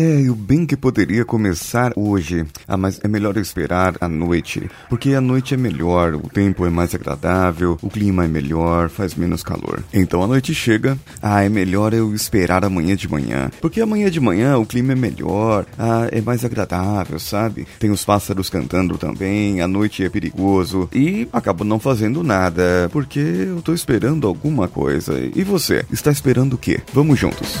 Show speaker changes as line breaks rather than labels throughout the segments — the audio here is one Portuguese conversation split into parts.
É, e o bem que poderia começar hoje. Ah, mas é melhor esperar a noite. Porque a noite é melhor, o tempo é mais agradável, o clima é melhor, faz menos calor. Então a noite chega, ah, é melhor eu esperar amanhã de manhã. Porque amanhã de manhã o clima é melhor, ah, é mais agradável, sabe? Tem os pássaros cantando também, a noite é perigoso. E acabo não fazendo nada, porque eu tô esperando alguma coisa. E você, está esperando o quê? Vamos juntos.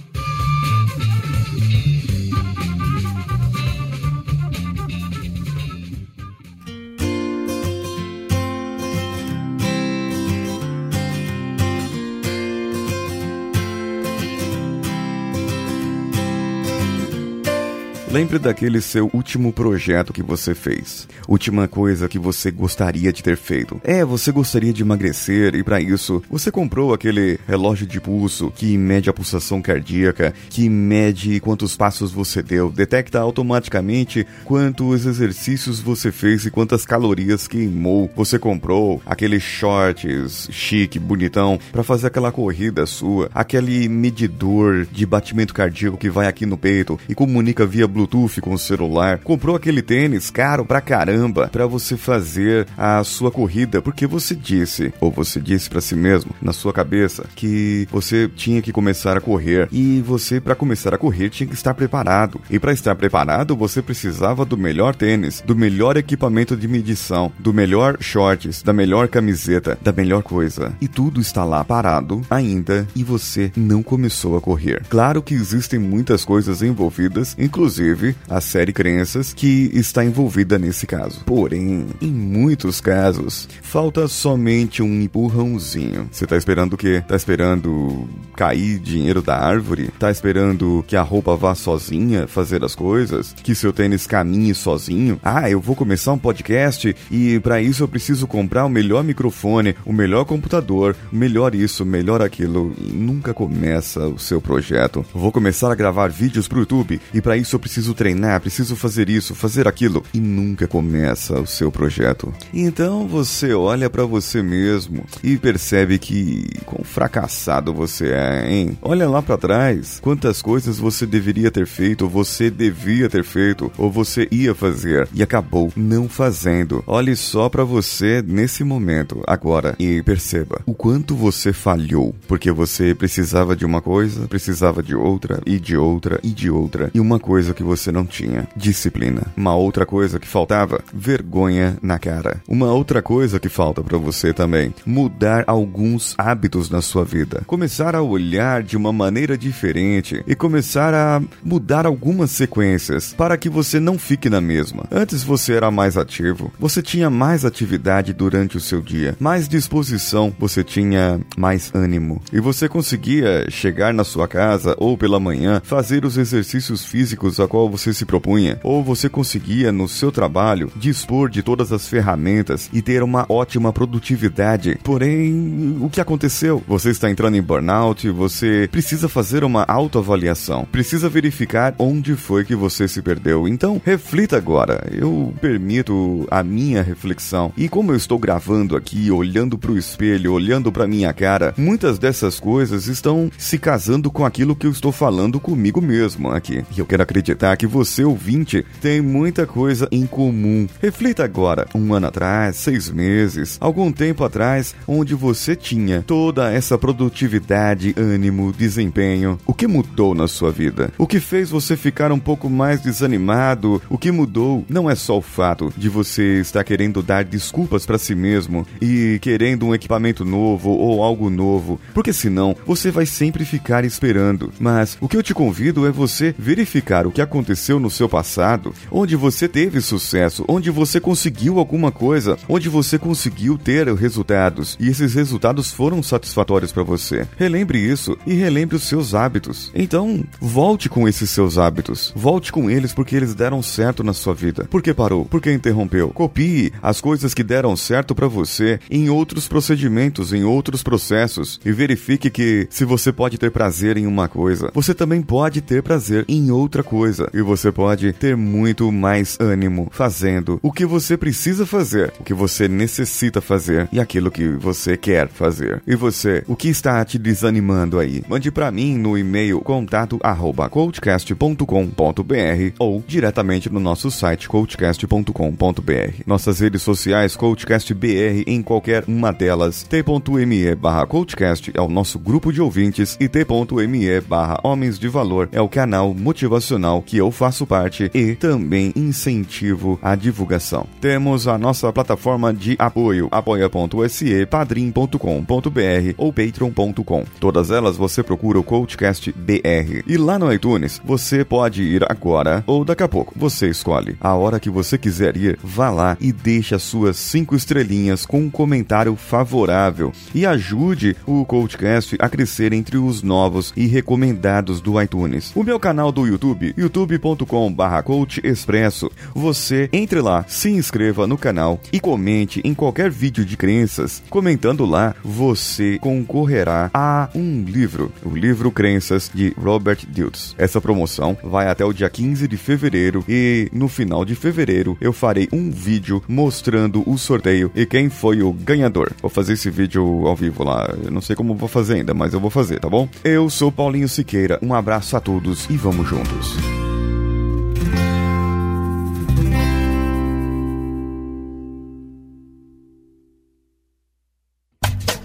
Lembre daquele seu último projeto que você fez. Última coisa que você gostaria de ter feito. É, você gostaria de emagrecer e para isso você comprou aquele relógio de pulso que mede a pulsação cardíaca, que mede quantos passos você deu, detecta automaticamente quantos exercícios você fez e quantas calorias queimou. Você comprou aqueles shorts chique, bonitão para fazer aquela corrida sua, aquele medidor de batimento cardíaco que vai aqui no peito e comunica via Bluetooth Bluetooth com o celular, comprou aquele tênis caro pra caramba para você fazer a sua corrida, porque você disse, ou você disse para si mesmo, na sua cabeça, que você tinha que começar a correr e você para começar a correr tinha que estar preparado. E para estar preparado, você precisava do melhor tênis, do melhor equipamento de medição, do melhor shorts, da melhor camiseta, da melhor coisa. E tudo está lá parado ainda e você não começou a correr. Claro que existem muitas coisas envolvidas, inclusive inclusive a série Crenças, que está envolvida nesse caso. Porém, em muitos casos, falta somente um empurrãozinho. Você tá esperando o quê? Tá esperando cair dinheiro da árvore? Tá esperando que a roupa vá sozinha fazer as coisas? Que seu tênis caminhe sozinho? Ah, eu vou começar um podcast e para isso eu preciso comprar o melhor microfone, o melhor computador, o melhor isso, melhor aquilo. Nunca começa o seu projeto. Vou começar a gravar vídeos pro YouTube e para isso eu preciso preciso treinar, preciso fazer isso, fazer aquilo, e nunca começa o seu projeto. Então você olha para você mesmo e percebe que quão fracassado você é, hein? Olha lá para trás, quantas coisas você deveria ter feito, você devia ter feito, ou você ia fazer e acabou não fazendo. Olhe só para você nesse momento, agora, e perceba o quanto você falhou, porque você precisava de uma coisa, precisava de outra, e de outra, e de outra, e uma coisa que você não tinha: disciplina. Uma outra coisa que faltava: vergonha na cara. Uma outra coisa que falta para você também: mudar alguns hábitos na sua vida. Começar a olhar de uma maneira diferente e começar a mudar algumas sequências para que você não fique na mesma. Antes você era mais ativo, você tinha mais atividade durante o seu dia, mais disposição, você tinha mais ânimo e você conseguia chegar na sua casa ou pela manhã fazer os exercícios físicos a qual qual você se propunha, ou você conseguia no seu trabalho dispor de todas as ferramentas e ter uma ótima produtividade. Porém, o que aconteceu? Você está entrando em burnout, você precisa fazer uma autoavaliação, precisa verificar onde foi que você se perdeu. Então, reflita agora. Eu permito a minha reflexão. E como eu estou gravando aqui, olhando para o espelho, olhando para minha cara, muitas dessas coisas estão se casando com aquilo que eu estou falando comigo mesmo aqui. E eu quero acreditar que você, ouvinte, tem muita coisa em comum. Reflita agora, um ano atrás, seis meses, algum tempo atrás, onde você tinha toda essa produtividade, ânimo, desempenho. O que mudou na sua vida? O que fez você ficar um pouco mais desanimado? O que mudou não é só o fato de você estar querendo dar desculpas para si mesmo e querendo um equipamento novo ou algo novo, porque senão você vai sempre ficar esperando. Mas o que eu te convido é você verificar o que aconteceu aconteceu no seu passado, onde você teve sucesso, onde você conseguiu alguma coisa, onde você conseguiu ter resultados e esses resultados foram satisfatórios para você. Relembre isso e relembre os seus hábitos. Então, volte com esses seus hábitos. Volte com eles porque eles deram certo na sua vida. Por que parou? Por que interrompeu? Copie as coisas que deram certo para você em outros procedimentos, em outros processos e verifique que se você pode ter prazer em uma coisa, você também pode ter prazer em outra coisa. Coisa e você pode ter muito mais ânimo fazendo o que você precisa fazer, o que você necessita fazer e aquilo que você quer fazer. E você, o que está te desanimando aí? Mande para mim no e-mail contato@coachcast.com.br ou diretamente no nosso site coachcast.com.br. Nossas redes sociais coachcastbr em qualquer uma delas. t.me/coachcast é o nosso grupo de ouvintes e t.me/homens de valor é o canal motivacional que eu faço parte e também incentivo a divulgação. Temos a nossa plataforma de apoio apoia.se, padrim.com.br ou patreon.com. Todas elas você procura o Coachcast BR. E lá no iTunes você pode ir agora ou daqui a pouco. Você escolhe. A hora que você quiser ir, vá lá e deixe as suas cinco estrelinhas com um comentário favorável e ajude o Coachcast a crescer entre os novos e recomendados do iTunes. O meu canal do YouTube, youtube.com/coachexpresso. Você entre lá, se inscreva no canal e comente em qualquer vídeo de crenças. Comentando lá, você concorrerá a um livro, o livro Crenças de Robert Diltz. Essa promoção vai até o dia 15 de fevereiro e no final de fevereiro eu farei um vídeo mostrando o sorteio e quem foi o ganhador. Vou fazer esse vídeo ao vivo lá. Eu não sei como vou fazer ainda, mas eu vou fazer, tá bom? Eu sou Paulinho Siqueira. Um abraço a todos e vamos juntos.